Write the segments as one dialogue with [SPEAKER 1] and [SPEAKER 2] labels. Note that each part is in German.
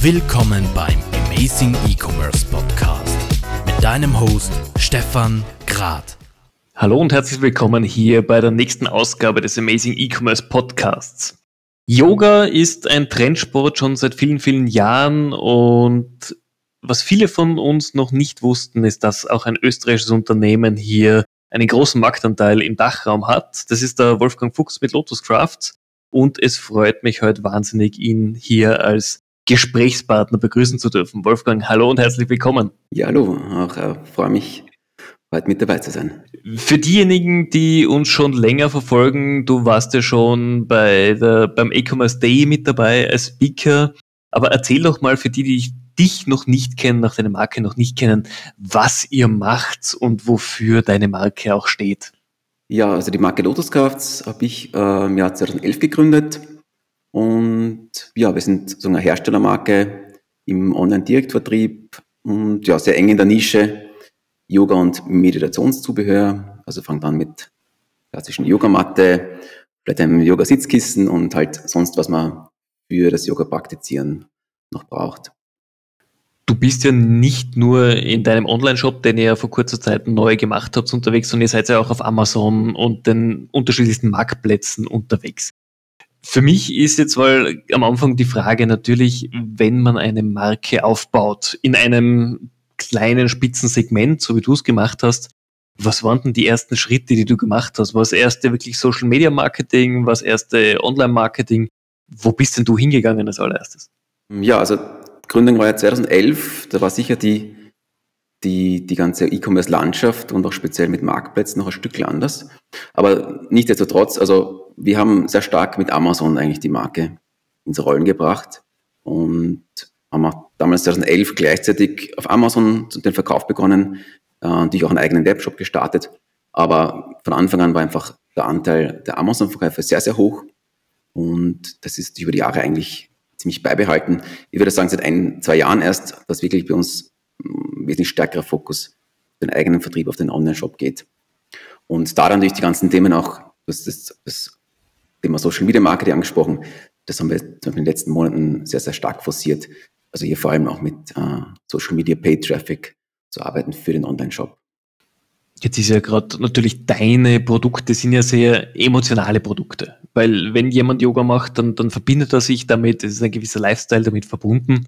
[SPEAKER 1] Willkommen beim Amazing E-Commerce Podcast mit deinem Host Stefan Grad.
[SPEAKER 2] Hallo und herzlich willkommen hier bei der nächsten Ausgabe des Amazing E-Commerce Podcasts. Yoga ist ein Trendsport schon seit vielen, vielen Jahren und was viele von uns noch nicht wussten, ist, dass auch ein österreichisches Unternehmen hier einen großen Marktanteil im Dachraum hat. Das ist der Wolfgang Fuchs mit Lotus Crafts und es freut mich heute wahnsinnig, ihn hier als Gesprächspartner begrüßen zu dürfen. Wolfgang, hallo und herzlich willkommen.
[SPEAKER 3] Ja, hallo, auch äh, freue mich, heute mit dabei zu sein.
[SPEAKER 2] Für diejenigen, die uns schon länger verfolgen, du warst ja schon bei der, beim E-Commerce Day mit dabei als Speaker, aber erzähl doch mal für die, die dich noch nicht kennen, nach deiner Marke noch nicht kennen, was ihr macht und wofür deine Marke auch steht.
[SPEAKER 3] Ja, also die Marke Lotus Crafts habe ich äh, im Jahr 2011 gegründet und ja, wir sind so eine Herstellermarke im Online-Direktvertrieb und ja, sehr eng in der Nische Yoga- und Meditationszubehör. Also fangen dann mit klassischen Yogamatte, vielleicht einem Yoga-Sitzkissen und halt sonst, was man für das Yoga-Praktizieren noch braucht.
[SPEAKER 2] Du bist ja nicht nur in deinem Online-Shop, den ihr ja vor kurzer Zeit neu gemacht habt, unterwegs, sondern ihr seid ja auch auf Amazon und den unterschiedlichsten Marktplätzen unterwegs. Für mich ist jetzt mal am Anfang die Frage natürlich, wenn man eine Marke aufbaut in einem kleinen Spitzensegment, so wie du es gemacht hast, was waren denn die ersten Schritte, die du gemacht hast? War das erste wirklich Social Media Marketing? War das erste Online Marketing? Wo bist denn du hingegangen als allererstes?
[SPEAKER 3] Ja, also Gründung war ja 2011, da war sicher die, die, die ganze E-Commerce-Landschaft und auch speziell mit Marktplätzen noch ein Stück anders. Aber nichtsdestotrotz, also wir haben sehr stark mit Amazon eigentlich die Marke ins Rollen gebracht und haben auch damals 2011 gleichzeitig auf Amazon den Verkauf begonnen, äh, natürlich auch einen eigenen Webshop gestartet. Aber von Anfang an war einfach der Anteil der Amazon-Verkäufe sehr, sehr hoch. Und das ist über die Jahre eigentlich ziemlich beibehalten. Ich würde sagen, seit ein, zwei Jahren erst, dass wirklich bei uns wesentlich stärkerer Fokus den eigenen Vertrieb, auf den Online-Shop geht. Und da durch die ganzen Themen auch, das, das, das Thema Social Media Marketing angesprochen, das haben wir in den letzten Monaten sehr, sehr stark forciert. Also hier vor allem auch mit äh, Social Media Paid Traffic zu arbeiten für den Online-Shop.
[SPEAKER 2] Jetzt ist ja gerade natürlich deine Produkte sind ja sehr emotionale Produkte, weil wenn jemand Yoga macht, dann, dann verbindet er sich damit, es ist ein gewisser Lifestyle damit verbunden.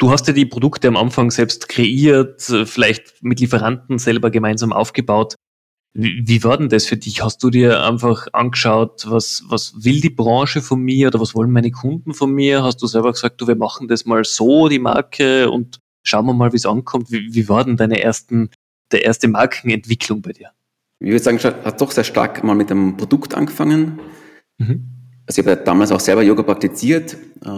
[SPEAKER 2] Du hast ja die Produkte am Anfang selbst kreiert, vielleicht mit Lieferanten selber gemeinsam aufgebaut. Wie, wie war denn das für dich? Hast du dir einfach angeschaut, was, was will die Branche von mir oder was wollen meine Kunden von mir? Hast du selber gesagt, du, wir machen das mal so, die Marke, und schauen wir mal, wie es ankommt. Wie, wie war denn deine ersten der erste Markenentwicklung bei dir?
[SPEAKER 3] Ich würde sagen, hat doch sehr stark mal mit dem Produkt angefangen. Mhm. Also ich habe damals auch selber Yoga praktiziert, äh,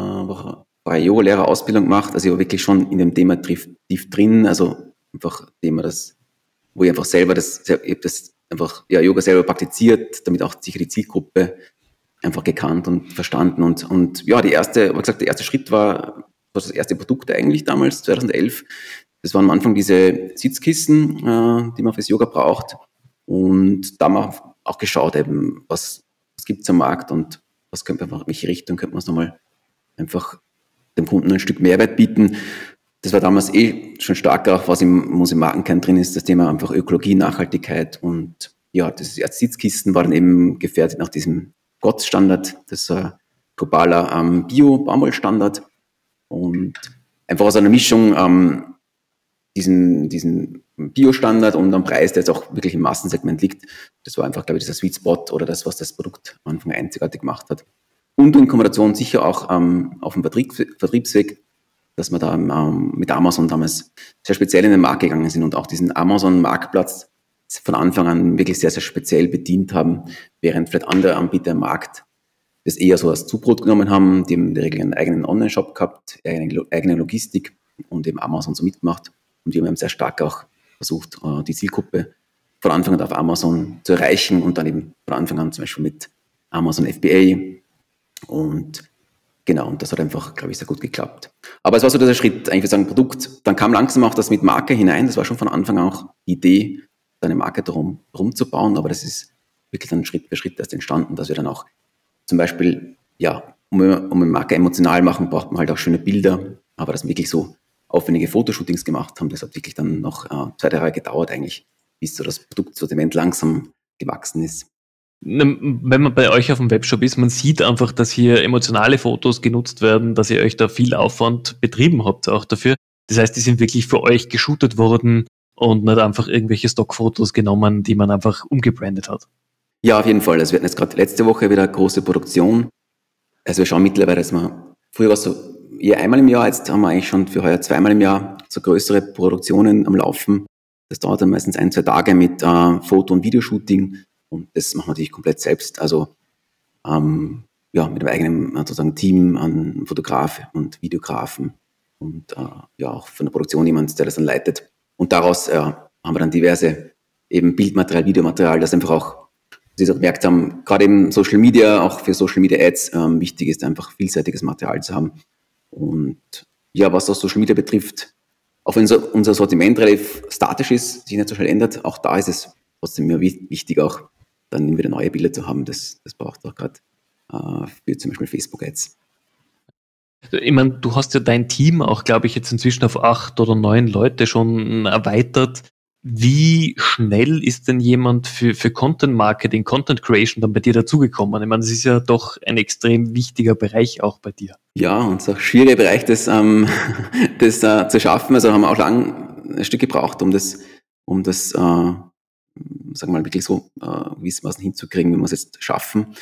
[SPEAKER 3] war eine Yoga-Lehrer-Ausbildung gemacht, also ich war wirklich schon in dem Thema tief, drin, also einfach Thema, das, wo ich einfach selber das, ich das einfach ja, Yoga selber praktiziert, damit auch sicher die Zielgruppe einfach gekannt und verstanden und, und ja, die erste, wie gesagt, der erste Schritt war, das erste Produkt eigentlich damals, 2011, das waren am Anfang diese Sitzkissen, äh, die man fürs Yoga braucht. Und da haben wir auch geschaut, eben, was, was gibt es am Markt und was könnte man welche Richtung könnte man es nochmal einfach dem Kunden ein Stück Mehrwert bieten. Das war damals eh schon stark auch, was im, im Markenkern drin ist, das Thema einfach Ökologie, Nachhaltigkeit und ja, das als Sitzkisten war dann eben gefertigt nach diesem GOTS-Standard, das ist globaler ähm, Bio-Baumwollstandard und einfach aus einer Mischung ähm, diesen, diesen Bio-Standard und am Preis, der jetzt auch wirklich im Massensegment liegt. Das war einfach, glaube ich, dieser Sweet Spot oder das, was das Produkt am Anfang einzigartig gemacht hat. Und in Kombination sicher auch ähm, auf dem Vertrieb, Vertriebsweg, dass wir da ähm, mit Amazon damals sehr speziell in den Markt gegangen sind und auch diesen Amazon-Marktplatz von Anfang an wirklich sehr, sehr speziell bedient haben, während vielleicht andere Anbieter im Markt das eher so als Zubrot genommen haben, die haben in der Regel einen eigenen Online-Shop gehabt, eigene, eigene Logistik und eben Amazon so mitgemacht. Und wir haben sehr stark auch versucht, äh, die Zielgruppe von Anfang an auf Amazon zu erreichen und dann eben von Anfang an zum Beispiel mit Amazon FBA. Und genau, und das hat einfach, glaube ich, sehr gut geklappt. Aber es war so dieser Schritt, eigentlich wir sagen Produkt, dann kam langsam auch das mit Marke hinein. Das war schon von Anfang an auch die Idee, eine Marke darum rumzubauen, aber das ist wirklich dann Schritt für Schritt erst entstanden, dass wir dann auch zum Beispiel, ja, um, um eine Marke emotional machen, braucht man halt auch schöne Bilder, aber dass wir wirklich so aufwendige Fotoshootings gemacht haben, das hat wirklich dann noch äh, zwei, drei Jahre gedauert eigentlich, bis so das Produktsortiment langsam gewachsen ist.
[SPEAKER 2] Wenn man bei euch auf dem Webshop ist, man sieht einfach, dass hier emotionale Fotos genutzt werden, dass ihr euch da viel Aufwand betrieben habt auch dafür. Das heißt, die sind wirklich für euch geshootet worden und nicht einfach irgendwelche Stockfotos genommen, die man einfach umgebrandet hat.
[SPEAKER 3] Ja, auf jeden Fall. Also wir hatten jetzt gerade letzte Woche wieder eine große Produktion. Also wir schauen mittlerweile, dass wir, früher war es so eher einmal im Jahr, jetzt haben wir eigentlich schon für heuer zweimal im Jahr so größere Produktionen am Laufen. Das dauert dann meistens ein, zwei Tage mit äh, Foto- und Videoshooting und das machen wir natürlich komplett selbst. Also ähm, ja, mit dem eigenen sozusagen Team an Fotografen und Videografen und äh, ja auch von der Produktion jemand, der das dann leitet. Und daraus äh, haben wir dann diverse eben Bildmaterial, Videomaterial, das einfach auch, Sie auch gemerkt haben, gerade im Social Media, auch für Social Media Ads, ähm, wichtig ist einfach vielseitiges Material zu haben. Und ja, was auch Social Media betrifft, auch wenn unser, unser Sortiment relativ statisch ist, sich nicht so schnell ändert, auch da ist es trotzdem mir wichtig, auch dann wieder neue Bilder zu haben. Das, das braucht auch gerade äh, für zum Beispiel Facebook-Ads.
[SPEAKER 2] Ich meine, du hast ja dein Team auch, glaube ich, jetzt inzwischen auf acht oder neun Leute schon erweitert. Wie schnell ist denn jemand für, für Content Marketing, Content Creation dann bei dir dazugekommen? Ich meine, das ist ja doch ein extrem wichtiger Bereich auch bei dir.
[SPEAKER 3] Ja, und es ist auch ein schwieriger Bereich, das, ähm, das äh, zu schaffen. Also haben wir auch lang ein Stück gebraucht, um das, um das, äh, sagen wir mal, wirklich so äh, gewissermaßen hinzukriegen, wie wir es jetzt schaffen.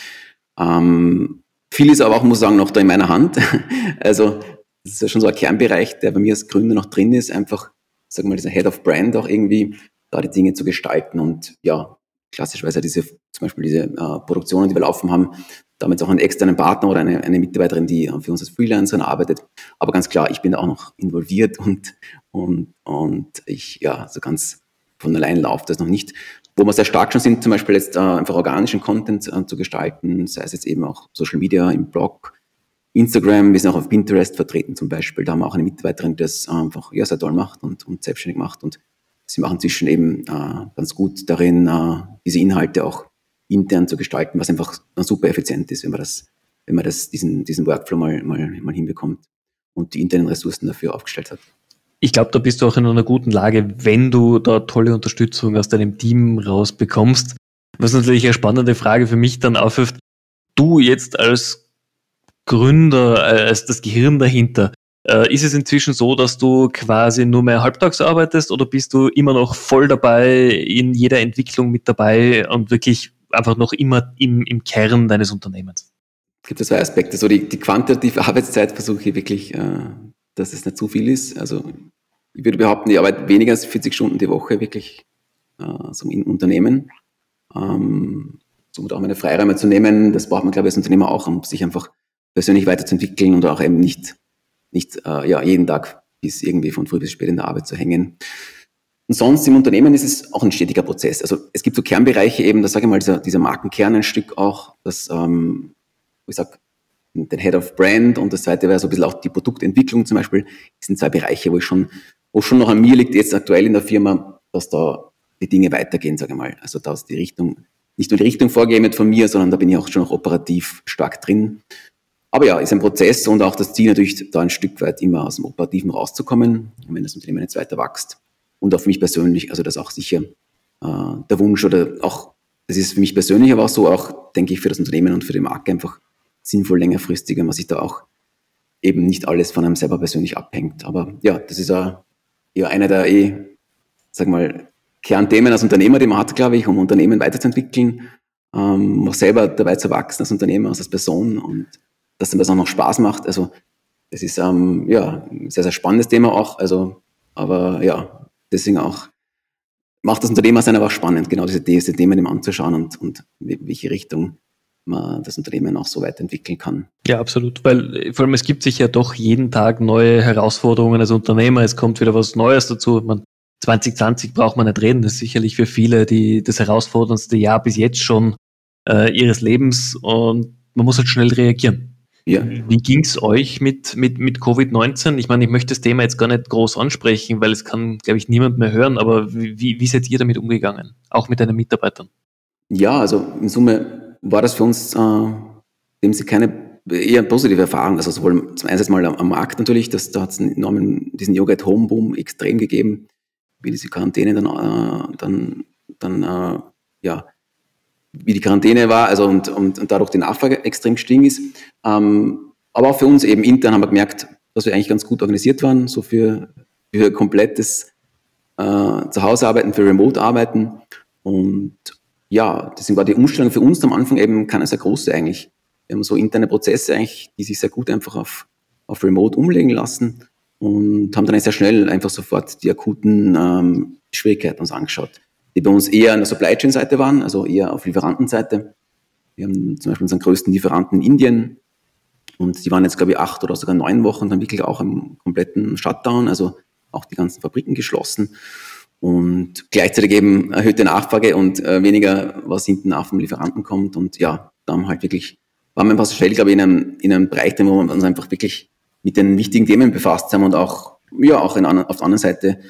[SPEAKER 3] Ähm, viel ist aber auch, muss ich sagen, noch da in meiner Hand. Also das ist ja schon so ein Kernbereich, der bei mir als Gründer noch drin ist, einfach, sagen wir mal, dieser Head of Brand auch irgendwie da die Dinge zu gestalten und ja, klassischerweise diese, zum Beispiel diese äh, Produktionen, die wir laufen haben, damit auch einen externen Partner oder eine, eine Mitarbeiterin, die äh, für uns als Freelancerin arbeitet. Aber ganz klar, ich bin da auch noch involviert und, und, und ich, ja, so ganz von allein läuft das noch nicht. Wo wir sehr stark schon sind, zum Beispiel jetzt äh, einfach organischen Content äh, zu gestalten, sei es jetzt eben auch Social Media im Blog, Instagram, wir sind auch auf Pinterest vertreten zum Beispiel. Da haben wir auch eine Mitarbeiterin, die das einfach ja, sehr toll macht und, und selbstständig macht. Und sie machen zwischen eben äh, ganz gut darin, äh, diese Inhalte auch intern zu gestalten, was einfach super effizient ist, wenn man das, wenn man das, diesen, diesen Workflow mal, mal, mal hinbekommt und die internen Ressourcen dafür aufgestellt hat
[SPEAKER 2] ich glaube, da bist du auch in einer guten Lage, wenn du da tolle Unterstützung aus deinem Team rausbekommst. Was natürlich eine spannende Frage für mich dann aufwirft, du jetzt als Gründer, als das Gehirn dahinter, äh, ist es inzwischen so, dass du quasi nur mehr halbtags arbeitest oder bist du immer noch voll dabei, in jeder Entwicklung mit dabei und wirklich einfach noch immer im, im Kern deines Unternehmens?
[SPEAKER 3] Es gibt zwei Aspekte. So die, die quantitative Arbeitszeit versuche ich wirklich äh, dass es nicht zu viel ist. Also ich würde behaupten, ich arbeite weniger als 40 Stunden die Woche wirklich äh, so im Unternehmen. Ähm, so auch meine Freiräume zu nehmen, das braucht man, glaube ich, als Unternehmer auch, um sich einfach persönlich weiterzuentwickeln und auch eben nicht, nicht äh, ja, jeden Tag bis irgendwie von früh bis spät in der Arbeit zu hängen. Und sonst im Unternehmen ist es auch ein stetiger Prozess. Also es gibt so Kernbereiche eben, da sage ich mal, dieser, dieser Markenkern ein Stück auch, das, ähm, ich sage, den Head of Brand und das zweite wäre so ein bisschen auch die Produktentwicklung zum Beispiel. Das sind zwei Bereiche, wo ich schon, wo schon noch an mir liegt, jetzt aktuell in der Firma, dass da die Dinge weitergehen, sage ich mal. Also da ist die Richtung, nicht nur die Richtung vorgegeben wird von mir, sondern da bin ich auch schon noch operativ stark drin. Aber ja, ist ein Prozess und auch das Ziel natürlich, da ein Stück weit immer aus dem Operativen rauszukommen, wenn das Unternehmen jetzt weiter wächst. Und auch für mich persönlich, also das ist auch sicher äh, der Wunsch oder auch, das ist für mich persönlich, aber auch so auch, denke ich, für das Unternehmen und für die Marke einfach sinnvoll längerfristig, wenn man sich da auch eben nicht alles von einem selber persönlich abhängt. Aber ja, das ist ja einer der eh, sag mal, Kernthemen als Unternehmer, die man hat, glaube ich, um Unternehmen weiterzuentwickeln, ähm, auch selber dabei zu wachsen als Unternehmer, als Person und dass dann das auch noch Spaß macht. Also das ist ähm, ja ein sehr, sehr spannendes Thema auch. Also, aber ja, deswegen auch macht das Unternehmer sein aber auch spannend, genau diese, diese Themen eben anzuschauen und, und welche Richtung man das Unternehmen auch so weiterentwickeln kann.
[SPEAKER 2] Ja, absolut, weil äh, vor allem es gibt sich ja doch jeden Tag neue Herausforderungen als Unternehmer, es kommt wieder was Neues dazu. Man, 2020 braucht man nicht reden, das ist sicherlich für viele die, das herausforderndste Jahr bis jetzt schon äh, ihres Lebens und man muss halt schnell reagieren. Ja. Wie ging es euch mit, mit, mit Covid-19? Ich meine, ich möchte das Thema jetzt gar nicht groß ansprechen, weil es kann, glaube ich, niemand mehr hören, aber wie, wie seid ihr damit umgegangen? Auch mit deinen Mitarbeitern?
[SPEAKER 3] Ja, also in Summe war das für uns äh, dem sie keine eher positive Erfahrung. Also sowohl zum einen mal am, am Markt natürlich, dass, da hat es einen enormen, diesen Yoga at Home Boom extrem gegeben, wie diese Quarantäne dann, äh, dann, dann äh, ja, wie die Quarantäne war, also und, und, und dadurch die Nachfrage extrem gestiegen ist. Ähm, aber auch für uns eben intern haben wir gemerkt, dass wir eigentlich ganz gut organisiert waren, so für, für komplettes äh, Zuhausearbeiten, für Remote-Arbeiten. Und ja, deswegen war die Umstellung für uns am Anfang eben keine sehr große eigentlich. Wir haben so interne Prozesse eigentlich, die sich sehr gut einfach auf, auf Remote umlegen lassen und haben dann sehr schnell einfach sofort die akuten ähm, Schwierigkeiten uns angeschaut, die bei uns eher an der Supply Chain Seite waren, also eher auf Lieferantenseite. Wir haben zum Beispiel unseren größten Lieferanten in Indien und die waren jetzt, glaube ich, acht oder sogar neun Wochen dann wirklich auch im kompletten Shutdown, also auch die ganzen Fabriken geschlossen und gleichzeitig eben erhöhte Nachfrage und äh, weniger, was hinten nach vom Lieferanten kommt. Und ja, da haben halt wirklich, waren wir einfach so schnell, glaube ich, in einem, in einem Bereich, wo wir uns einfach wirklich mit den wichtigen Themen befasst haben und auch, ja, auch in, auf der anderen Seite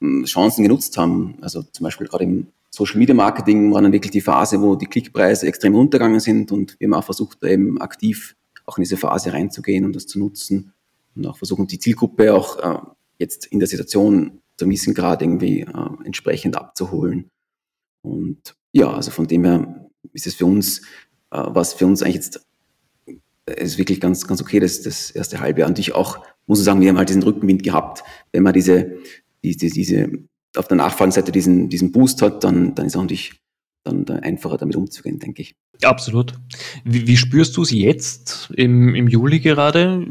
[SPEAKER 3] hm, Chancen genutzt haben. Also zum Beispiel gerade im Social Media Marketing war dann wirklich die Phase, wo die Klickpreise extrem runtergegangen sind und wir haben auch versucht, da eben aktiv auch in diese Phase reinzugehen und das zu nutzen und auch versuchen, die Zielgruppe auch äh, jetzt in der Situation zum gewissen Grad irgendwie äh, entsprechend abzuholen. Und ja, also von dem her ist es für uns, äh, was für uns eigentlich jetzt äh, ist wirklich ganz, ganz okay, das, das erste halbe Jahr. Und ich auch, muss ich sagen, wir haben halt diesen Rückenwind gehabt. Wenn man diese, diese, diese auf der Nachfragenseite diesen, diesen Boost hat, dann, dann ist auch natürlich dann einfacher damit umzugehen, denke ich.
[SPEAKER 2] Absolut. Wie, wie spürst du es jetzt im, im Juli gerade?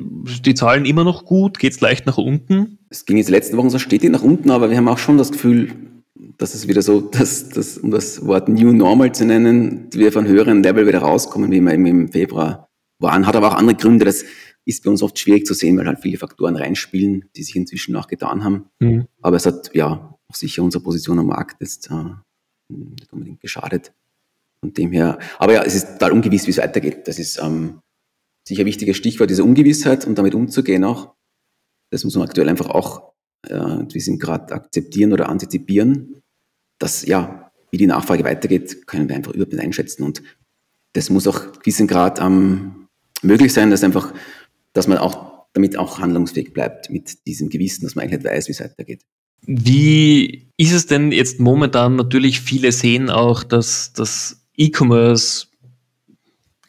[SPEAKER 2] Die Zahlen immer noch gut? Geht es leicht nach unten?
[SPEAKER 3] Es ging jetzt letzten Wochen so stetig nach unten, aber wir haben auch schon das Gefühl, dass es wieder so, dass, dass, um das Wort New Normal zu nennen, wir von höheren Level wieder rauskommen, wie wir eben im Februar waren. Hat aber auch andere Gründe. Das ist bei uns oft schwierig zu sehen, weil halt viele Faktoren reinspielen, die sich inzwischen auch getan haben. Mhm. Aber es hat ja auch sicher unsere Position am Markt jetzt äh, nicht unbedingt geschadet. Von dem her, aber ja, es ist total ungewiss, wie es weitergeht. Das ist ähm, sicher ein wichtiges Stichwort, diese Ungewissheit und damit umzugehen auch. Das muss man aktuell einfach auch, äh, wir sind gerade akzeptieren oder antizipieren, dass ja, wie die Nachfrage weitergeht, können wir einfach überhaupt nicht einschätzen. Und das muss auch gewissen Grad ähm, möglich sein, dass einfach, dass man auch damit auch handlungsfähig bleibt mit diesem Gewissen, dass man eigentlich nicht weiß, wie es weitergeht.
[SPEAKER 2] Wie ist es denn jetzt momentan? Natürlich, viele sehen auch, dass das E-Commerce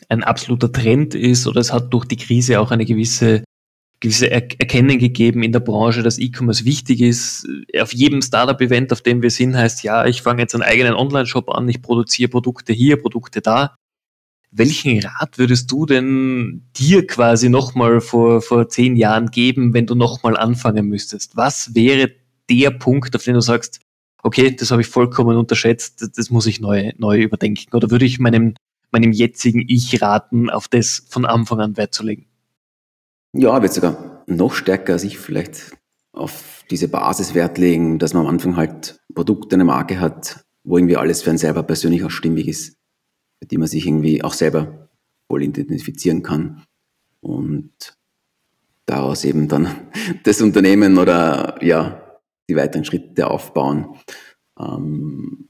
[SPEAKER 2] ein absoluter Trend ist oder es hat durch die Krise auch eine gewisse gewisse Erkennen gegeben in der Branche, dass E-Commerce wichtig ist. Auf jedem Startup-Event, auf dem wir sind, heißt ja, ich fange jetzt einen eigenen Online-Shop an, ich produziere Produkte hier, Produkte da. Welchen Rat würdest du denn dir quasi nochmal vor, vor zehn Jahren geben, wenn du nochmal anfangen müsstest? Was wäre der Punkt, auf den du sagst, okay, das habe ich vollkommen unterschätzt, das, das muss ich neu, neu überdenken? Oder würde ich meinem, meinem jetzigen Ich raten, auf das von Anfang an Wert zu legen?
[SPEAKER 3] Ja, ich würde sogar noch stärker als ich vielleicht auf diese Basis Wert legen, dass man am Anfang halt Produkte, eine Marke hat, wo irgendwie alles für einen selber persönlich auch stimmig ist, mit dem man sich irgendwie auch selber voll identifizieren kann. Und daraus eben dann das Unternehmen oder ja, die weiteren Schritte aufbauen. Ähm,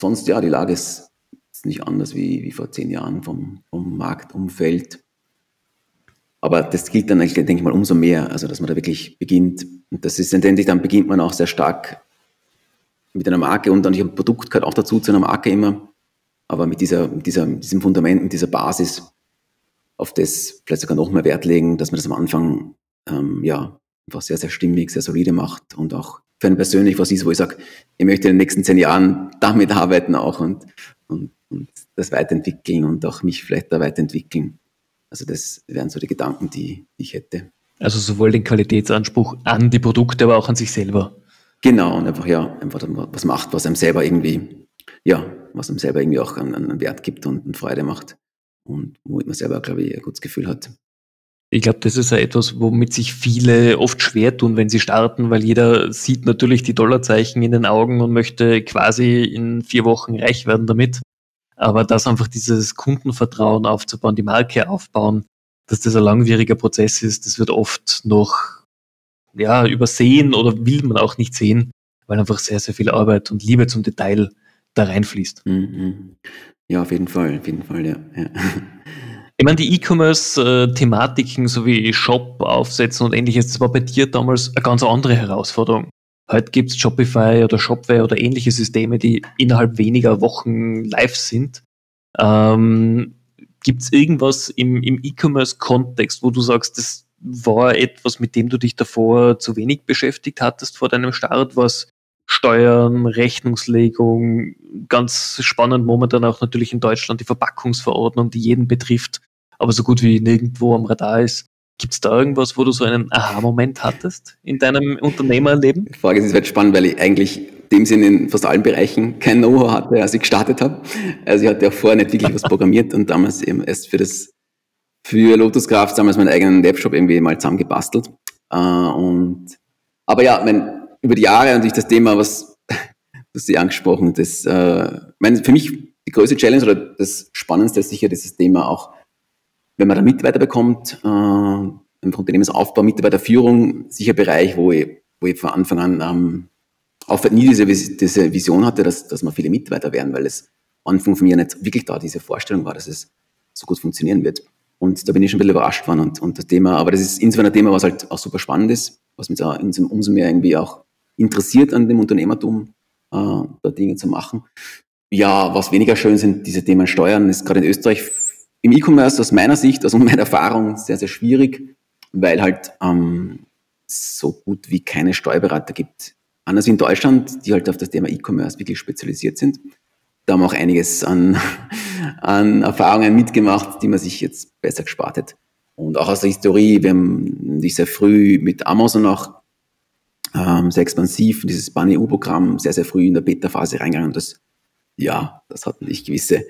[SPEAKER 3] sonst, ja, die Lage ist, ist nicht anders wie, wie vor zehn Jahren vom, vom Marktumfeld. Aber das gilt dann, denke ich mal, umso mehr, also dass man da wirklich beginnt. Und das ist letztendlich, dann beginnt man auch sehr stark mit einer Marke und dann ein Produkt gehört auch dazu zu einer Marke immer. Aber mit, dieser, mit, dieser, mit diesem Fundament, mit dieser Basis, auf das vielleicht sogar noch mehr Wert legen, dass man das am Anfang ähm, ja, einfach sehr, sehr stimmig, sehr solide macht und auch für einen persönlich was ist, wo ich sage, ich möchte in den nächsten zehn Jahren damit arbeiten auch und, und, und das weiterentwickeln und auch mich vielleicht da weiterentwickeln. Also das wären so die Gedanken, die, die ich hätte.
[SPEAKER 2] Also sowohl den Qualitätsanspruch an die Produkte, aber auch an sich selber.
[SPEAKER 3] Genau, und einfach, ja, einfach was macht, was einem selber irgendwie, ja, was einem selber irgendwie auch einen, einen Wert gibt und, und Freude macht. Und womit man selber, glaube ich, ein gutes Gefühl hat.
[SPEAKER 2] Ich glaube, das ist ja etwas, womit sich viele oft schwer tun, wenn sie starten, weil jeder sieht natürlich die Dollarzeichen in den Augen und möchte quasi in vier Wochen reich werden damit. Aber das einfach dieses Kundenvertrauen aufzubauen, die Marke aufbauen, dass das ein langwieriger Prozess ist, das wird oft noch ja, übersehen oder will man auch nicht sehen, weil einfach sehr, sehr viel Arbeit und Liebe zum Detail da reinfließt.
[SPEAKER 3] Mhm. Ja, auf jeden Fall, auf jeden Fall, ja. ja.
[SPEAKER 2] Ich meine, die E-Commerce-Thematiken sowie Shop aufsetzen und ähnliches, das war bei dir damals eine ganz andere Herausforderung. Heute gibt es Shopify oder Shopware oder ähnliche Systeme, die innerhalb weniger Wochen live sind. Ähm, gibt es irgendwas im, im E-Commerce-Kontext, wo du sagst, das war etwas, mit dem du dich davor zu wenig beschäftigt hattest vor deinem Start, was Steuern, Rechnungslegung, ganz spannend momentan auch natürlich in Deutschland die Verpackungsverordnung, die jeden betrifft aber so gut wie nirgendwo am Radar ist. Gibt es da irgendwas, wo du so einen Aha-Moment hattest in deinem Unternehmerleben?
[SPEAKER 3] Die Frage ist jetzt spannend, weil ich eigentlich dem Sinne in fast allen Bereichen kein Know-how hatte, als ich gestartet habe. Also ich hatte ja vorher nicht wirklich was programmiert und damals eben erst für das für Lotus Craft damals meinen eigenen Webshop irgendwie mal zusammengebastelt. Äh, und aber ja, mein, über die Jahre natürlich das Thema, was du sie angesprochen, das äh, mein, für mich die größte Challenge oder das Spannendste ist sicher dieses Thema auch wenn man da Mitarbeiter bekommt, äh, im Unternehmensaufbau, Mitarbeiterführung, sicher Bereich, wo ich, wo ich von Anfang an ähm, auch nie diese, diese Vision hatte, dass, dass wir viele Mitarbeiter werden, weil es Anfang von mir nicht wirklich da diese Vorstellung war, dass es so gut funktionieren wird. Und da bin ich schon ein bisschen überrascht worden und, und das Thema, aber das ist insofern ein Thema, was halt auch super spannend ist, was mich da umso mehr irgendwie auch interessiert an dem Unternehmertum, äh, da Dinge zu machen. Ja, was weniger schön sind, diese Themen Steuern, ist gerade in Österreich im E-Commerce aus meiner Sicht, also meiner Erfahrung, sehr, sehr schwierig, weil halt ähm, so gut wie keine Steuerberater gibt. Anders wie in Deutschland, die halt auf das Thema E-Commerce wirklich spezialisiert sind. Da haben wir auch einiges an, an Erfahrungen mitgemacht, die man sich jetzt besser gespart hat. Und auch aus der Historie, wir haben dich sehr früh mit Amazon auch ähm, sehr expansiv dieses Bunny-U-Programm sehr, sehr früh in der Beta-Phase reingegangen. Und das, ja, das hat nicht gewisse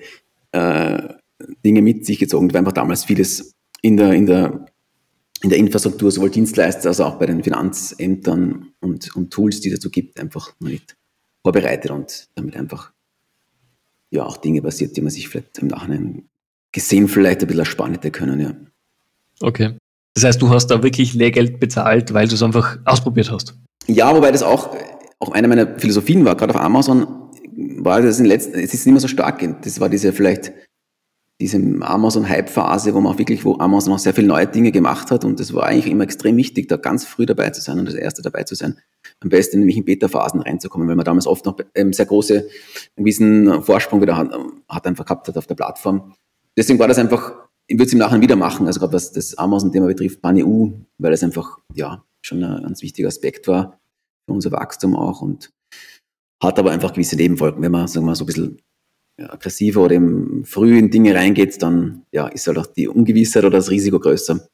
[SPEAKER 3] äh, Dinge mit sich gezogen, weil einfach damals vieles in der, in der, in der Infrastruktur, sowohl Dienstleister als auch bei den Finanzämtern und, und Tools, die es dazu gibt, einfach noch nicht vorbereitet und damit einfach ja auch Dinge passiert, die man sich vielleicht im Nachhinein gesehen vielleicht ein bisschen ersparen hätte können, ja.
[SPEAKER 2] Okay. Das heißt, du hast da wirklich Lehrgeld bezahlt, weil du es einfach ausprobiert hast.
[SPEAKER 3] Ja, wobei das auch, auch eine meiner Philosophien war, gerade auf Amazon war das in letzten, es ist nicht mehr so stark. Das war diese vielleicht diese Amazon-Hype-Phase, wo man auch wirklich, wo Amazon auch sehr viele neue Dinge gemacht hat und es war eigentlich immer extrem wichtig, da ganz früh dabei zu sein und das erste dabei zu sein. Am besten nämlich in Beta-Phasen reinzukommen, weil man damals oft noch ähm, sehr große, gewissen Vorsprung wieder hat, hat einfach gehabt hat auf der Plattform. Deswegen war das einfach, ich würde es im Nachhinein wieder machen, also gerade was das Amazon-Thema betrifft, Bunny U, weil das einfach, ja, schon ein ganz wichtiger Aspekt war für unser Wachstum auch und hat aber einfach gewisse Nebenfolgen, wenn man, sagen wir mal, so ein bisschen aggressiver oder im frühen Dinge reingeht, dann ja, ist halt auch die Ungewissheit oder das Risiko größer,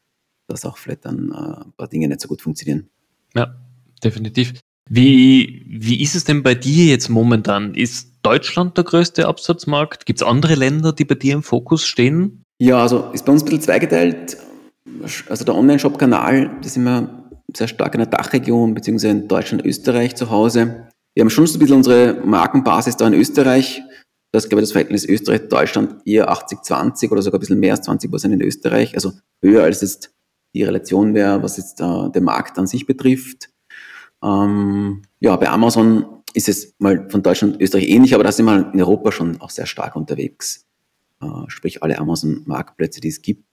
[SPEAKER 3] dass auch vielleicht dann äh, ein paar Dinge nicht so gut funktionieren.
[SPEAKER 2] Ja, definitiv. Wie, wie ist es denn bei dir jetzt momentan? Ist Deutschland der größte Absatzmarkt? Gibt es andere Länder, die bei dir im Fokus stehen?
[SPEAKER 3] Ja, also ist bei uns ein bisschen zweigeteilt. Also der Online-Shop-Kanal, da sind wir sehr stark in der Dachregion, beziehungsweise in Deutschland, Österreich zu Hause. Wir haben schon so ein bisschen unsere Markenbasis da in Österreich, das glaube ich, das Verhältnis Österreich-Deutschland eher 80-20 oder sogar ein bisschen mehr als 20 Prozent in Österreich, also höher als jetzt die Relation wäre, was jetzt äh, den Markt an sich betrifft. Ähm, ja, bei Amazon ist es mal von Deutschland, Österreich ähnlich, aber da sind wir in Europa schon auch sehr stark unterwegs. Äh, sprich, alle Amazon-Marktplätze, die es gibt.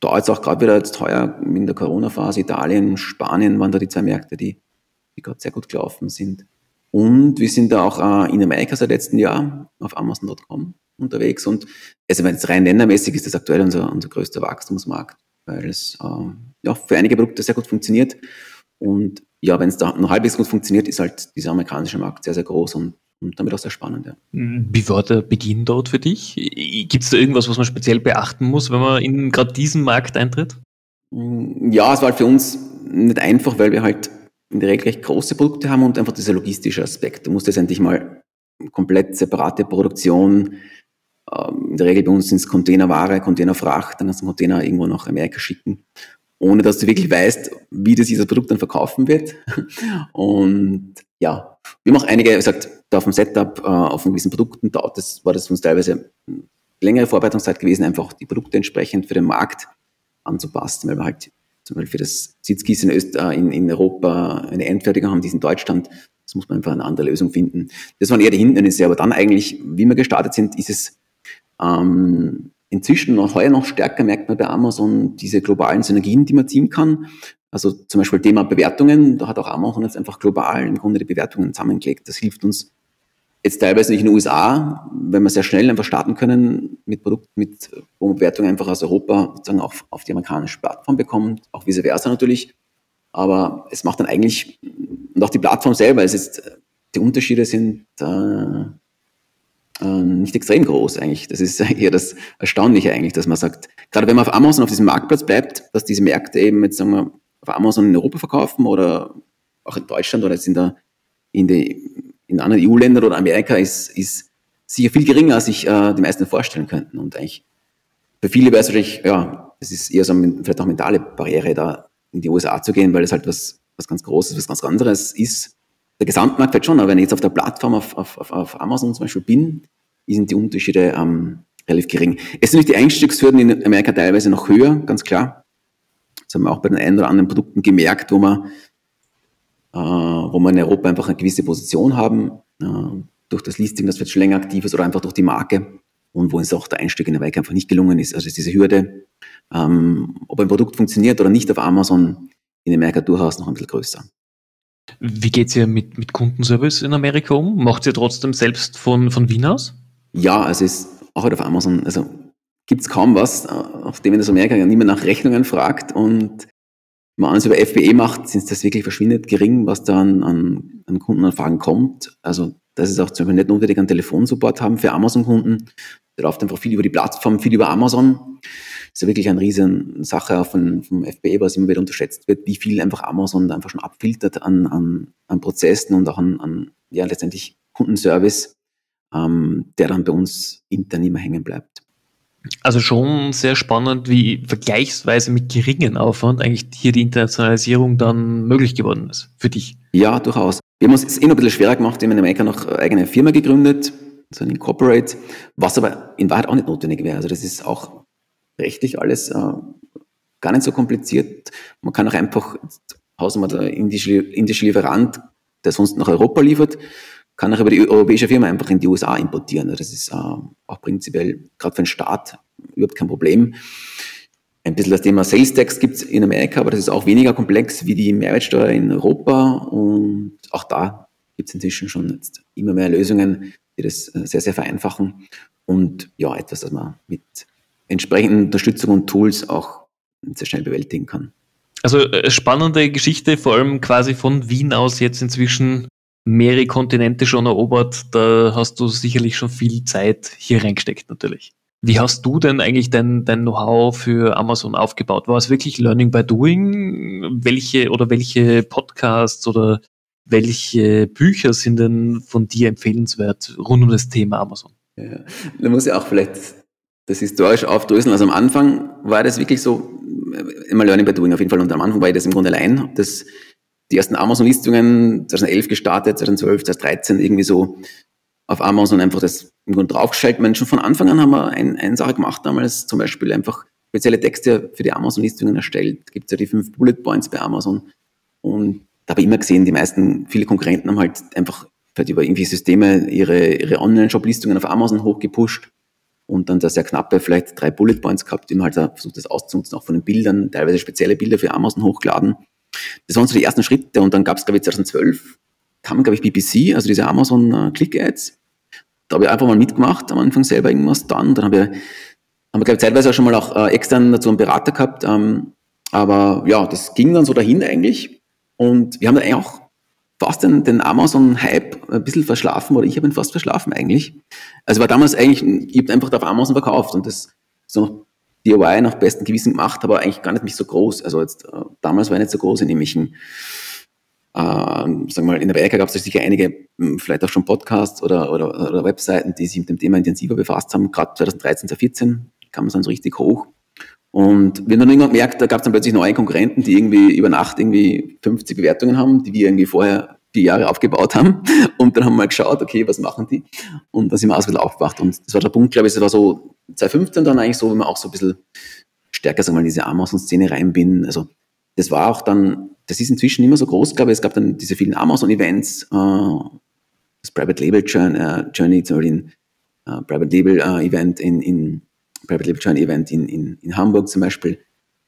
[SPEAKER 3] Da jetzt auch gerade wieder jetzt heuer in der Corona-Phase, Italien, Spanien waren da die zwei Märkte, die, die gerade sehr gut gelaufen sind. Und wir sind da auch äh, in Amerika seit letztem Jahr auf Amazon.com unterwegs. Und also wenn es rein ländermäßig ist, das aktuell unser, unser größter Wachstumsmarkt, weil es äh, ja, für einige Produkte sehr gut funktioniert. Und ja, wenn es da noch halbwegs gut funktioniert, ist halt dieser amerikanische Markt sehr, sehr groß und, und damit auch sehr spannend. Ja.
[SPEAKER 2] Wie war der Beginn dort für dich? Gibt es da irgendwas, was man speziell beachten muss, wenn man in gerade diesen Markt eintritt?
[SPEAKER 3] Ja, es war halt für uns nicht einfach, weil wir halt in der Regel recht große Produkte haben und einfach dieser logistische Aspekt. Du musst jetzt endlich mal komplett separate Produktion, ähm, in der Regel bei uns sind es Containerware, Containerfracht, dann hast du einen Container irgendwo nach Amerika schicken, ohne dass du wirklich weißt, wie das dieses Produkt dann verkaufen wird. Und ja, wir haben auch einige, wie gesagt, da auf dem Setup, äh, auf gewissen Produkten dauert das, war das für uns teilweise längere Vorbereitungszeit gewesen, einfach die Produkte entsprechend für den Markt anzupassen, weil wir halt zum Beispiel für das Öst, äh, in, in Europa eine Endfertigung haben, die ist in Deutschland. Das muss man einfach eine andere Lösung finden. Das waren eher die Hindernisse, aber dann eigentlich, wie wir gestartet sind, ist es ähm, inzwischen noch heuer noch stärker merkt man bei Amazon diese globalen Synergien, die man ziehen kann. Also zum Beispiel Thema Bewertungen, da hat auch Amazon jetzt einfach global im Grunde die Bewertungen zusammengelegt. Das hilft uns jetzt teilweise nicht in den USA, wenn wir sehr schnell einfach starten können mit Produkten, mit, wo Bewertungen einfach aus Europa sozusagen auf, auf die amerikanische Plattform bekommt, auch vice versa natürlich. Aber es macht dann eigentlich, und auch die Plattform selber, es ist, die Unterschiede sind äh, äh, nicht extrem groß eigentlich. Das ist eher das Erstaunliche eigentlich, dass man sagt, gerade wenn man auf Amazon auf diesem Marktplatz bleibt, dass diese Märkte eben jetzt sagen wir, auf Amazon in Europa verkaufen oder auch in Deutschland oder jetzt in der, in die, in anderen EU-Ländern oder Amerika ist, ist sicher viel geringer, als sich äh, die meisten vorstellen könnten. Und eigentlich für viele wäre es wahrscheinlich, ja, es ist eher so eine, vielleicht auch mentale Barriere, da in die USA zu gehen, weil es halt was, was ganz Großes, was ganz anderes ist. Der Gesamtmarkt vielleicht schon, aber wenn ich jetzt auf der Plattform auf, auf, auf, Amazon zum Beispiel bin, sind die Unterschiede ähm, relativ gering. Es sind nicht die Einstiegshürden in Amerika teilweise noch höher, ganz klar. Das haben wir auch bei den ein oder anderen Produkten gemerkt, wo äh, wo wir in Europa einfach eine gewisse Position haben, äh, durch das Listing, das jetzt schon länger aktiv ist oder einfach durch die Marke und wo uns auch der Einstieg in Amerika einfach nicht gelungen ist. Also ist diese Hürde, ähm, ob ein Produkt funktioniert oder nicht auf Amazon, in Amerika durchaus noch ein bisschen größer.
[SPEAKER 2] Wie geht ihr mit, mit Kundenservice in Amerika um? Macht ihr trotzdem selbst von, von Wien aus?
[SPEAKER 3] Ja, also es ist auch halt auf Amazon, also gibt es kaum was, äh, auf dem in Amerika niemand nach Rechnungen fragt und man alles über FBE macht, sind das wirklich verschwindet gering, was da an, an, an Kundenanfragen kommt. Also das ist auch zum Beispiel nicht notwendig einen Telefonsupport haben für Amazon-Kunden. Der läuft einfach viel über die Plattform, viel über Amazon. Das ist ja wirklich eine riesen Sache von, vom FBE, was immer wieder unterschätzt wird, wie viel einfach Amazon da einfach schon abfiltert an, an, an Prozessen und auch an, an ja, letztendlich Kundenservice, ähm, der dann bei uns intern immer hängen bleibt.
[SPEAKER 2] Also schon sehr spannend, wie vergleichsweise mit geringem Aufwand eigentlich hier die Internationalisierung dann möglich geworden ist für dich.
[SPEAKER 3] Ja, durchaus. Wir haben uns es eh noch ein bisschen schwerer gemacht, wir haben in Amerika noch eine eigene Firma gegründet, so ein Incorporate, was aber in Wahrheit auch nicht notwendig wäre. Also das ist auch rechtlich alles äh, gar nicht so kompliziert. Man kann auch einfach, Haus wir der indische, indische Lieferant, der sonst nach Europa liefert, kann auch über die europäische Firma einfach in die USA importieren. Das ist äh, auch prinzipiell, gerade für den Staat, überhaupt kein Problem. Ein bisschen das Thema Sales Tax gibt es in Amerika, aber das ist auch weniger komplex wie die Mehrwertsteuer in Europa. Und auch da gibt es inzwischen schon jetzt immer mehr Lösungen, die das äh, sehr, sehr vereinfachen. Und ja, etwas, das man mit entsprechenden Unterstützung und Tools auch sehr schnell bewältigen kann.
[SPEAKER 2] Also äh, spannende Geschichte, vor allem quasi von Wien aus jetzt inzwischen mehrere Kontinente schon erobert, da hast du sicherlich schon viel Zeit hier reingesteckt natürlich. Wie hast du denn eigentlich dein, dein Know-how für Amazon aufgebaut? War es wirklich Learning by Doing? Welche oder welche Podcasts oder welche Bücher sind denn von dir empfehlenswert rund um das Thema Amazon?
[SPEAKER 3] Ja, da muss ich auch vielleicht das historisch aufdröseln. Also am Anfang war das wirklich so, immer Learning by Doing auf jeden Fall. Und am Anfang war ich das im Grunde allein. Das die ersten Amazon-Listungen 2011 gestartet, 2012, 2013 irgendwie so auf Amazon einfach das im Grunde draufgestellt. Man schon von Anfang an haben wir ein, eine Sache gemacht damals, zum Beispiel einfach spezielle Texte für die Amazon-Listungen erstellt. Gibt es ja die fünf Bullet Points bei Amazon. Und da habe ich immer gesehen, die meisten, viele Konkurrenten haben halt einfach halt über irgendwie Systeme ihre, ihre Online-Shop-Listungen auf Amazon hochgepusht und dann da sehr knappe, vielleicht drei Bullet Points gehabt, die man halt versucht, das auszunutzen, auch von den Bildern, teilweise spezielle Bilder für Amazon hochgeladen. Das waren so die ersten Schritte und dann gab es, glaube ich, 2012 kam, glaube ich, BBC, also diese Amazon äh, Click-Ads. Da habe ich einfach mal mitgemacht, am Anfang selber irgendwas dann. Dann haben wir, haben wir glaube ich, zeitweise auch schon mal auch äh, extern dazu einen Berater gehabt. Ähm, aber ja, das ging dann so dahin eigentlich. Und wir haben dann auch fast den, den Amazon-Hype ein bisschen verschlafen, oder ich habe ihn fast verschlafen eigentlich. Also war damals eigentlich, ich habe einfach auf Amazon verkauft und das so DIY nach bestem Gewissen gemacht, aber eigentlich gar nicht mich so groß. Also jetzt, äh, damals war ich nicht so groß in nämlichen, äh, sagen wir mal, in der Amerika gab es sicher einige, hm, vielleicht auch schon Podcasts oder, oder, oder Webseiten, die sich mit dem Thema intensiver befasst haben. Gerade 2013, 2014 kam es dann so richtig hoch. Und wir haben dann irgendwann gemerkt, da gab es dann plötzlich neue Konkurrenten, die irgendwie über Nacht irgendwie 50 Bewertungen haben, die wir irgendwie vorher vier Jahre aufgebaut haben. Und dann haben wir geschaut, okay, was machen die? Und dann sind wir auch bisschen aufgewacht. Und das war der Punkt, glaube ich, das war so 2015 dann eigentlich so, wenn man auch so ein bisschen stärker, sagen wir mal, in diese Amazon-Szene rein bin. Also das war auch dann, das ist inzwischen mehr so groß, glaube ich. Es gab dann diese vielen Amazon-Events, äh, das Private Label Journey, äh, Journey zum Beispiel, äh, Private Label äh, Event in, in Private Label Join Event in, in, in Hamburg zum Beispiel,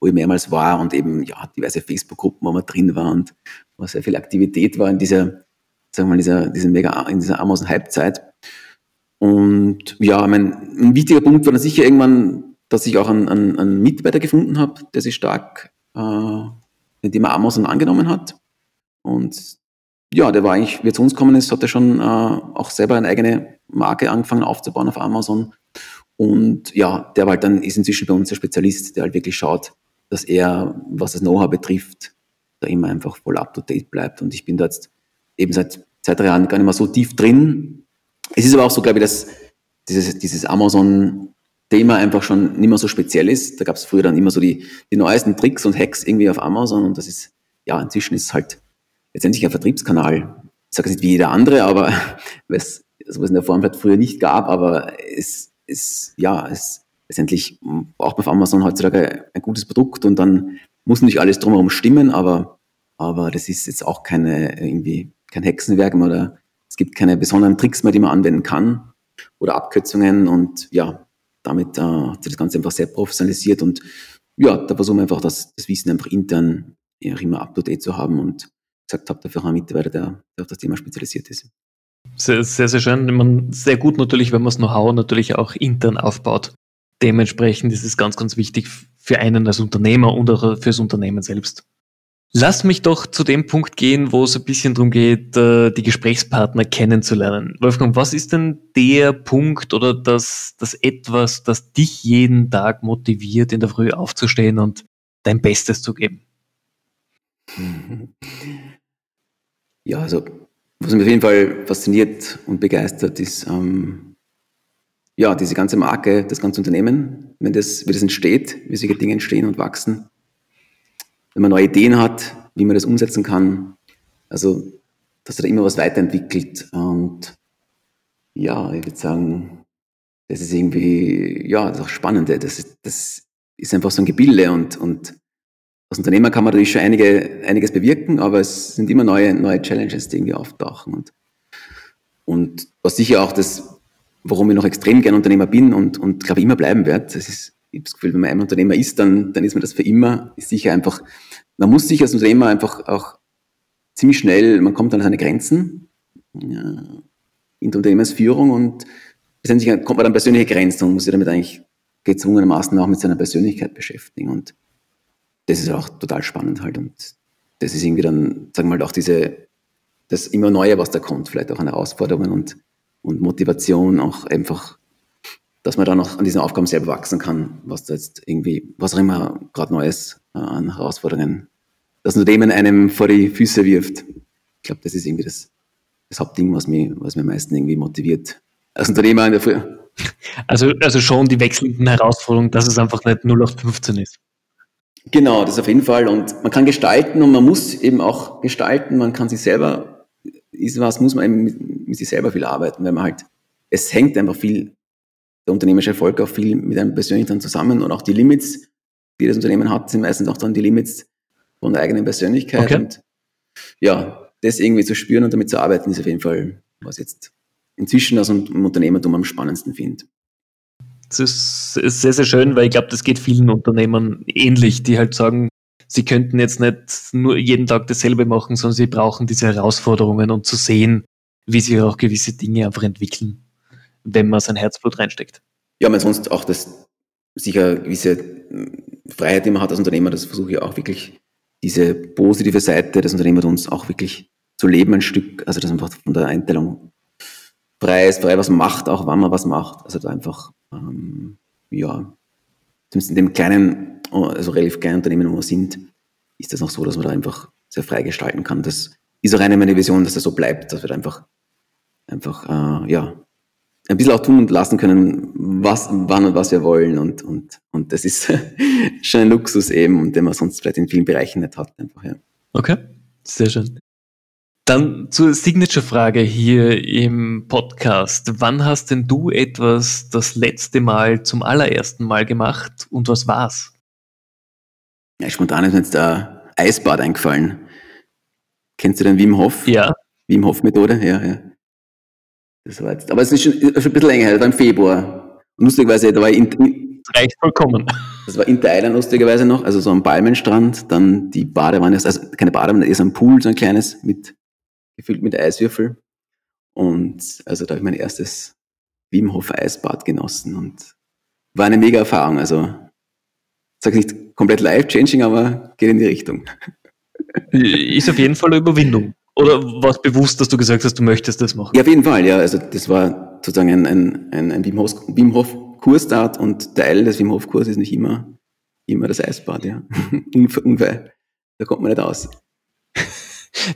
[SPEAKER 3] wo ich mehrmals war und eben ja diverse Facebook-Gruppen, wo man drin war und wo sehr viel Aktivität war in dieser, sagen wir mal, dieser, dieser mega, in dieser Amazon-Hype-Zeit. Und ja, mein, ein wichtiger Punkt war dann sicher irgendwann, dass ich auch einen, einen, einen Mitarbeiter gefunden habe, der sich stark äh, dem Amazon angenommen hat. Und ja, der war eigentlich, wie er zu uns gekommen ist, hat er schon äh, auch selber eine eigene Marke angefangen aufzubauen auf Amazon. Und ja, der war halt dann, ist inzwischen bei uns der Spezialist, der halt wirklich schaut, dass er, was das Know-how betrifft, da immer einfach voll up to date bleibt. Und ich bin da jetzt eben seit zwei, drei Jahren gar nicht mehr so tief drin. Es ist aber auch so, glaube ich, dass dieses, dieses Amazon-Thema einfach schon nicht mehr so speziell ist. Da gab es früher dann immer so die, die neuesten Tricks und Hacks irgendwie auf Amazon und das ist, ja, inzwischen ist es halt letztendlich ein Vertriebskanal. Ich sage es nicht wie jeder andere, aber was sowas in der Form halt früher nicht gab, aber es ist, ja, es letztendlich braucht man auf Amazon heutzutage ein gutes Produkt und dann muss nicht alles drumherum stimmen, aber, aber das ist jetzt auch keine, irgendwie, kein Hexenwerk mehr oder es gibt keine besonderen Tricks mehr, die man anwenden kann oder Abkürzungen und ja, damit äh, hat sich das Ganze einfach sehr professionalisiert und ja, da versuchen wir einfach das, das Wissen einfach intern ja, immer up to date zu haben und gesagt habe, dafür auch einen Mitarbeiter, der, der auf das Thema spezialisiert ist.
[SPEAKER 2] Sehr, sehr, sehr schön. Sehr gut natürlich, wenn man das Know-how natürlich auch intern aufbaut. Dementsprechend ist es ganz, ganz wichtig für einen als Unternehmer und auch fürs Unternehmen selbst. Lass mich doch zu dem Punkt gehen, wo es ein bisschen darum geht, äh, die Gesprächspartner kennenzulernen. Wolfgang, was ist denn der Punkt oder das, das etwas, das dich jeden Tag motiviert, in der Früh aufzustehen und dein Bestes zu geben?
[SPEAKER 3] Ja, also was mich auf jeden Fall fasziniert und begeistert, ist ähm, ja diese ganze Marke, das ganze Unternehmen, wenn das, wie das entsteht, wie solche Dinge entstehen und wachsen. Wenn man neue Ideen hat, wie man das umsetzen kann. Also, dass da immer was weiterentwickelt. Und ja, ich würde sagen, das ist irgendwie, ja, das ist auch spannend. Das ist, das ist einfach so ein Gebilde und, und als Unternehmer kann man natürlich schon einige, einiges bewirken, aber es sind immer neue, neue Challenges, die irgendwie auftauchen. Und, und was sicher auch das, warum ich noch extrem gern Unternehmer bin und, und glaube immer bleiben werde, das ist, ich habe das Gefühl, wenn man ein Unternehmer ist, dann, dann ist man das für immer, ist sicher einfach, man muss sich als Unternehmer einfach auch ziemlich schnell, man kommt an seine Grenzen ja, in der Unternehmensführung und letztendlich kommt man an persönliche Grenzen und muss sich damit eigentlich gezwungenermaßen auch mit seiner Persönlichkeit beschäftigen. Und das ist auch total spannend halt. Und das ist irgendwie dann, sagen wir mal, auch diese, das immer Neue, was da kommt, vielleicht auch an Herausforderungen und, und Motivation, auch einfach, dass man dann auch an diesen Aufgaben selber wachsen kann, was da jetzt irgendwie, was auch immer gerade Neues äh, an Herausforderungen, das Unternehmen einem vor die Füße wirft. Ich glaube, das ist irgendwie das, das Hauptding, was mich, was mir am meisten irgendwie motiviert. Als Unternehmer in der Früh.
[SPEAKER 2] Also, also schon die wechselnden Herausforderungen, dass es einfach nicht 0815 ist.
[SPEAKER 3] Genau, das auf jeden Fall. Und man kann gestalten und man muss eben auch gestalten. Man kann sich selber, ist was, muss man eben mit, mit sich selber viel arbeiten, weil man halt, es hängt einfach viel, der unternehmerische Erfolg auch viel mit einem persönlich dann zusammen und auch die Limits, die das Unternehmen hat, sind meistens auch dann die Limits von der eigenen Persönlichkeit. Okay. Und ja, das irgendwie zu spüren und damit zu arbeiten, ist auf jeden Fall, was jetzt inzwischen aus dem Unternehmertum am spannendsten finde.
[SPEAKER 2] Das ist, ist sehr, sehr schön, weil ich glaube, das geht vielen Unternehmern ähnlich, die halt sagen, sie könnten jetzt nicht nur jeden Tag dasselbe machen, sondern sie brauchen diese Herausforderungen und zu sehen, wie sich auch gewisse Dinge einfach entwickeln, wenn man sein Herzblut reinsteckt.
[SPEAKER 3] Ja, man sonst auch das sicher gewisse Freiheit, die man hat als Unternehmer, das versuche ich auch wirklich diese positive Seite des Unternehmertums auch wirklich zu leben ein Stück, also das einfach von der Einteilung frei ist, frei was man macht, auch wann man was macht, also da einfach ähm, ja, zumindest in dem kleinen, also relativ kleinen Unternehmen, wo wir sind, ist das noch so, dass man da einfach sehr frei gestalten kann. Das ist auch eine meine Vision, dass das so bleibt, dass wir da einfach, einfach, äh, ja, ein bisschen auch tun und lassen können, was, wann und was wir wollen. Und, und, und das ist schon ein Luxus eben, den man sonst vielleicht in vielen Bereichen nicht hat. Einfach, ja.
[SPEAKER 2] Okay, sehr schön. Dann zur Signature-Frage hier im Podcast. Wann hast denn du etwas das letzte Mal zum allerersten Mal gemacht und was war's?
[SPEAKER 3] Ja, spontan ist mir jetzt der Eisbad eingefallen. Kennst du den Wim Hof?
[SPEAKER 2] Ja.
[SPEAKER 3] Wim Hof Methode? Ja, ja. Das war jetzt, aber es ist schon, schon ein bisschen länger her, das war im Februar. Und lustigerweise, da war ich in,
[SPEAKER 2] reicht vollkommen.
[SPEAKER 3] Das war in Thailand lustigerweise noch, also so am Palmenstrand, dann die Badewanne, also keine Badewanne, ist ein Pool, so ein kleines, mit, gefüllt mit Eiswürfel. Und also da habe ich mein erstes Wim Hof Eisbad genossen und war eine mega Erfahrung. Also, ich sage nicht komplett life-changing, aber geht in die Richtung.
[SPEAKER 2] Ist auf jeden Fall eine Überwindung. Oder war es bewusst, dass du gesagt hast, du möchtest das machen?
[SPEAKER 3] Ja, auf jeden Fall, ja. Also das war sozusagen ein, ein, ein, ein Wim, Hof, Wim Hof Kursstart und Teil des Wim Hof Kurses ist nicht immer, immer das Eisbad, ja. Unfall. Da kommt man nicht aus.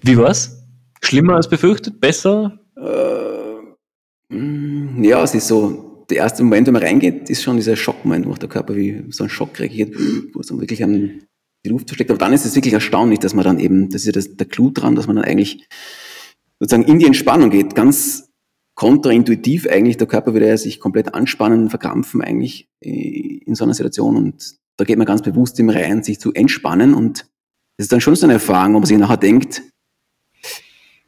[SPEAKER 2] Wie war's? Schlimmer als befürchtet? Besser?
[SPEAKER 3] Äh, mm, ja, es ist so, der erste Moment, wenn man reingeht, ist schon dieser Schockmoment, wo der Körper wie so einen Schock reagiert, wo es dann wirklich an die Luft versteckt. Aber dann ist es wirklich erstaunlich, dass man dann eben, das ist ja das, der Clou dran, dass man dann eigentlich sozusagen in die Entspannung geht. Ganz kontraintuitiv eigentlich, der Körper würde ja sich komplett anspannen, verkrampfen eigentlich in so einer Situation. Und da geht man ganz bewusst im Rein, sich zu entspannen. Und das ist dann schon so eine Erfahrung, wo man sich nachher denkt,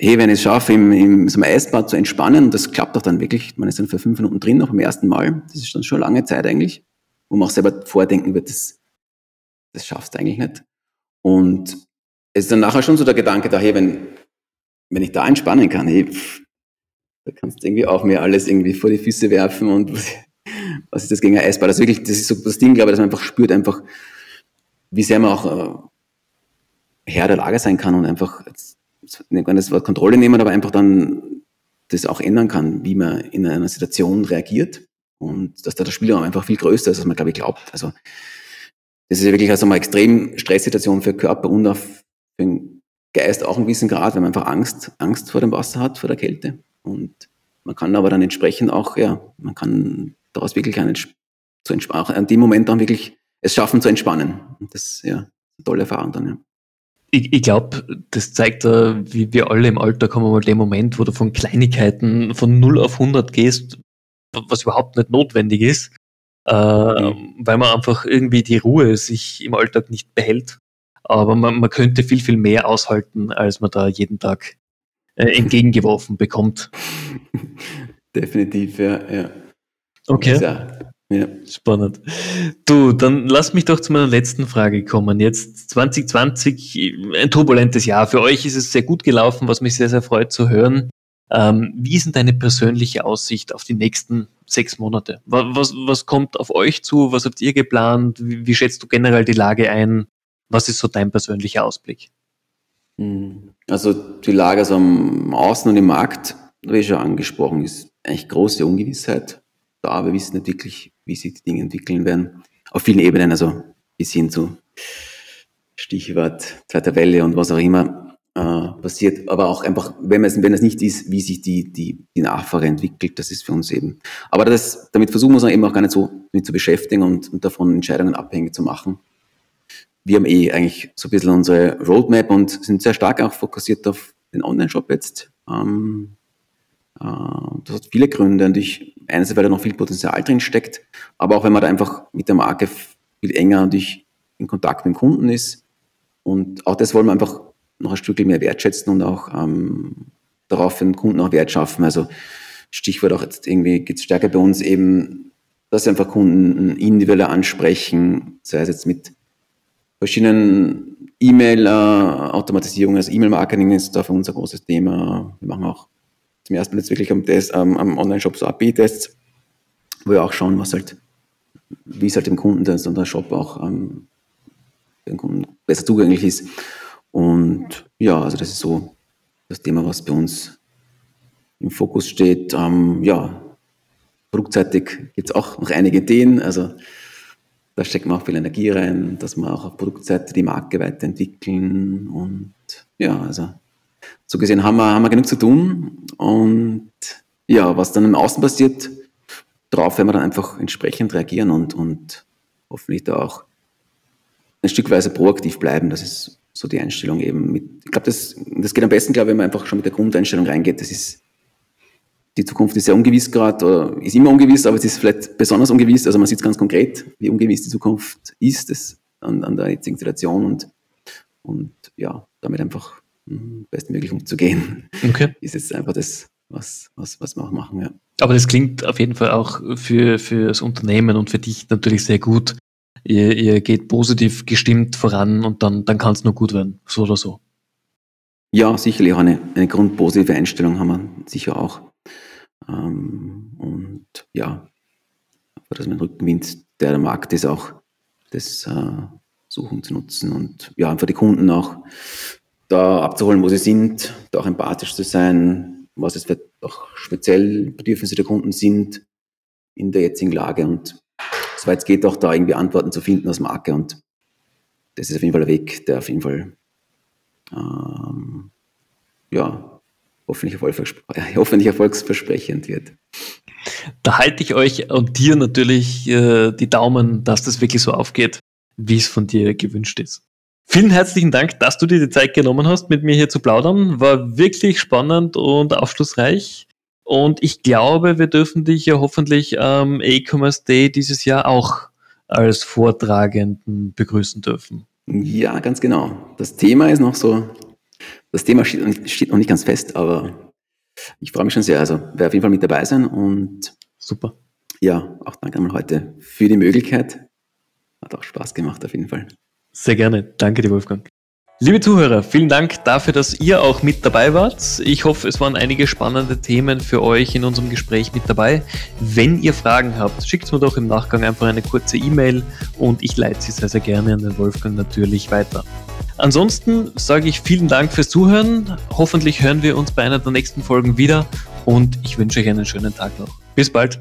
[SPEAKER 3] hey, wenn ich es schaffe, im, im so Eisbad zu entspannen, und das klappt auch dann wirklich, man ist dann für fünf Minuten drin, noch beim ersten Mal, das ist dann schon lange Zeit eigentlich, wo man auch selber vordenken wird, das das schaffst du eigentlich nicht. Und es ist dann nachher schon so der Gedanke da, hey, wenn, wenn ich da entspannen kann, hey, pff, da kannst du irgendwie auch mir alles irgendwie vor die Füße werfen und was, ist das gegen ein Eisball? Das, wirklich, das ist so das Ding, glaube ich, dass man einfach spürt, einfach, wie sehr man auch äh, Herr der Lage sein kann und einfach, jetzt, nicht das Wort Kontrolle nehmen, aber einfach dann das auch ändern kann, wie man in einer Situation reagiert und dass da der Spielraum einfach viel größer ist, als man, glaube ich, glaubt. Also das ist ja wirklich also mal extrem Stresssituation für Körper und auch für den Geist auch ein gewissen Grad, wenn man einfach Angst, Angst vor dem Wasser hat, vor der Kälte. Und man kann aber dann entsprechend auch, ja, man kann daraus wirklich einen, zu entspannen, an dem Moment dann wirklich es schaffen zu entspannen. Und das ist ja eine tolle Erfahrung dann, ja.
[SPEAKER 2] Ich, ich glaube, das zeigt, wie wir alle im Alter kommen, mal den Moment, wo du von Kleinigkeiten von 0 auf 100 gehst, was überhaupt nicht notwendig ist, äh, mhm. weil man einfach irgendwie die Ruhe sich im Alltag nicht behält. Aber man, man könnte viel, viel mehr aushalten, als man da jeden Tag äh, entgegengeworfen bekommt.
[SPEAKER 3] Definitiv, ja. ja.
[SPEAKER 2] Okay. Ja, ja. Spannend. Du, dann lass mich doch zu meiner letzten Frage kommen. Jetzt 2020, ein turbulentes Jahr. Für euch ist es sehr gut gelaufen, was mich sehr, sehr freut zu hören. Ähm, wie ist denn deine persönliche Aussicht auf die nächsten sechs Monate? Was, was kommt auf euch zu? Was habt ihr geplant? Wie, wie schätzt du generell die Lage ein? Was ist so dein persönlicher Ausblick?
[SPEAKER 3] Hm. Also die Lage so am Außen und im Markt, habe ich schon angesprochen, ist eigentlich große Ungewissheit da. Wir wissen nicht wirklich, wie sich die Dinge entwickeln werden. Auf vielen Ebenen, also bis hin zu Stichwort zweiter Welle und was auch immer äh, passiert, aber auch einfach, wenn es, wenn es nicht ist, wie sich die, die, die Nachfrage entwickelt, das ist für uns eben. Aber das, damit versuchen wir uns eben auch gar nicht so mit zu beschäftigen und, und davon Entscheidungen abhängig zu machen. Wir haben eh eigentlich so ein bisschen unsere Roadmap und sind sehr stark auch fokussiert auf den Online-Shop jetzt. Ähm, äh, das hat viele Gründe und ich, einerseits, weil da noch viel Potenzial drin steckt, aber auch wenn man da einfach mit der Marke viel enger und ich in Kontakt mit dem Kunden ist. Und auch das wollen wir einfach noch ein Stück mehr wertschätzen und auch ähm, darauf für den Kunden auch Wert schaffen. Also Stichwort auch jetzt irgendwie geht es stärker bei uns eben, dass einfach Kunden individueller ansprechen, sei es jetzt mit verschiedenen E-Mail-Automatisierungen, also E-Mail-Marketing ist da für uns ein großes Thema. Wir machen auch zum ersten Mal jetzt wirklich am, ähm, am Online-Shop so AB-Tests, wo wir auch schauen, was halt, wie es halt dem Kunden das und der Shop auch ähm, dem Kunden besser zugänglich ist. Und ja, also das ist so das Thema, was bei uns im Fokus steht. Ähm, ja, produktseitig gibt es auch noch einige Ideen. Also da steckt man auch viel Energie rein, dass wir auch auf Produktseite die Marke weiterentwickeln. Und ja, also so gesehen haben wir, haben wir genug zu tun. Und ja, was dann im Außen passiert, darauf werden wir dann einfach entsprechend reagieren und, und hoffentlich da auch ein Stückweise proaktiv bleiben. Das ist so die Einstellung eben mit, ich glaube, das, das geht am besten, glaube ich, wenn man einfach schon mit der Grundeinstellung reingeht. Das ist, die Zukunft ist sehr ungewiss gerade, oder ist immer ungewiss, aber es ist vielleicht besonders ungewiss. Also man sieht ganz konkret, wie ungewiss die Zukunft ist, das an, an der jetzigen Situation und, und ja, damit einfach bestmöglich umzugehen. Okay. Ist jetzt einfach das, was, was, was wir auch machen, ja.
[SPEAKER 2] Aber das klingt auf jeden Fall auch für, für das Unternehmen und für dich natürlich sehr gut. Ihr, ihr geht positiv gestimmt voran und dann, dann kann es nur gut werden, so oder so.
[SPEAKER 3] Ja, sicherlich auch eine, eine grundpositive Einstellung haben wir sicher auch. Ähm, und ja, dass man Rückenwind, der der Markt ist, auch das äh, suchen zu nutzen und ja, einfach die Kunden auch da abzuholen, wo sie sind, da auch empathisch zu sein, was es auch speziell Bedürfnisse der Kunden sind in der jetzigen Lage und soweit es geht, auch da irgendwie Antworten zu finden als Marke und das ist auf jeden Fall der Weg, der auf jeden Fall ähm, ja, hoffentlich, hoffentlich erfolgsversprechend wird.
[SPEAKER 2] Da halte ich euch und dir natürlich äh, die Daumen, dass das wirklich so aufgeht, wie es von dir gewünscht ist. Vielen herzlichen Dank, dass du dir die Zeit genommen hast, mit mir hier zu plaudern. War wirklich spannend und aufschlussreich. Und ich glaube, wir dürfen dich ja hoffentlich am E-Commerce Day dieses Jahr auch als Vortragenden begrüßen dürfen.
[SPEAKER 3] Ja, ganz genau. Das Thema ist noch so, das Thema steht, steht noch nicht ganz fest, aber ich freue mich schon sehr. Also werde auf jeden Fall mit dabei sein und
[SPEAKER 2] super.
[SPEAKER 3] Ja, auch danke einmal heute für die Möglichkeit. Hat auch Spaß gemacht auf jeden Fall.
[SPEAKER 2] Sehr gerne. Danke dir, Wolfgang. Liebe Zuhörer, vielen Dank dafür, dass ihr auch mit dabei wart. Ich hoffe, es waren einige spannende Themen für euch in unserem Gespräch mit dabei. Wenn ihr Fragen habt, schickt mir doch im Nachgang einfach eine kurze E-Mail und ich leite sie sehr, sehr gerne an den Wolfgang natürlich weiter. Ansonsten sage ich vielen Dank fürs Zuhören. Hoffentlich hören wir uns bei einer der nächsten Folgen wieder und ich wünsche euch einen schönen Tag noch. Bis bald.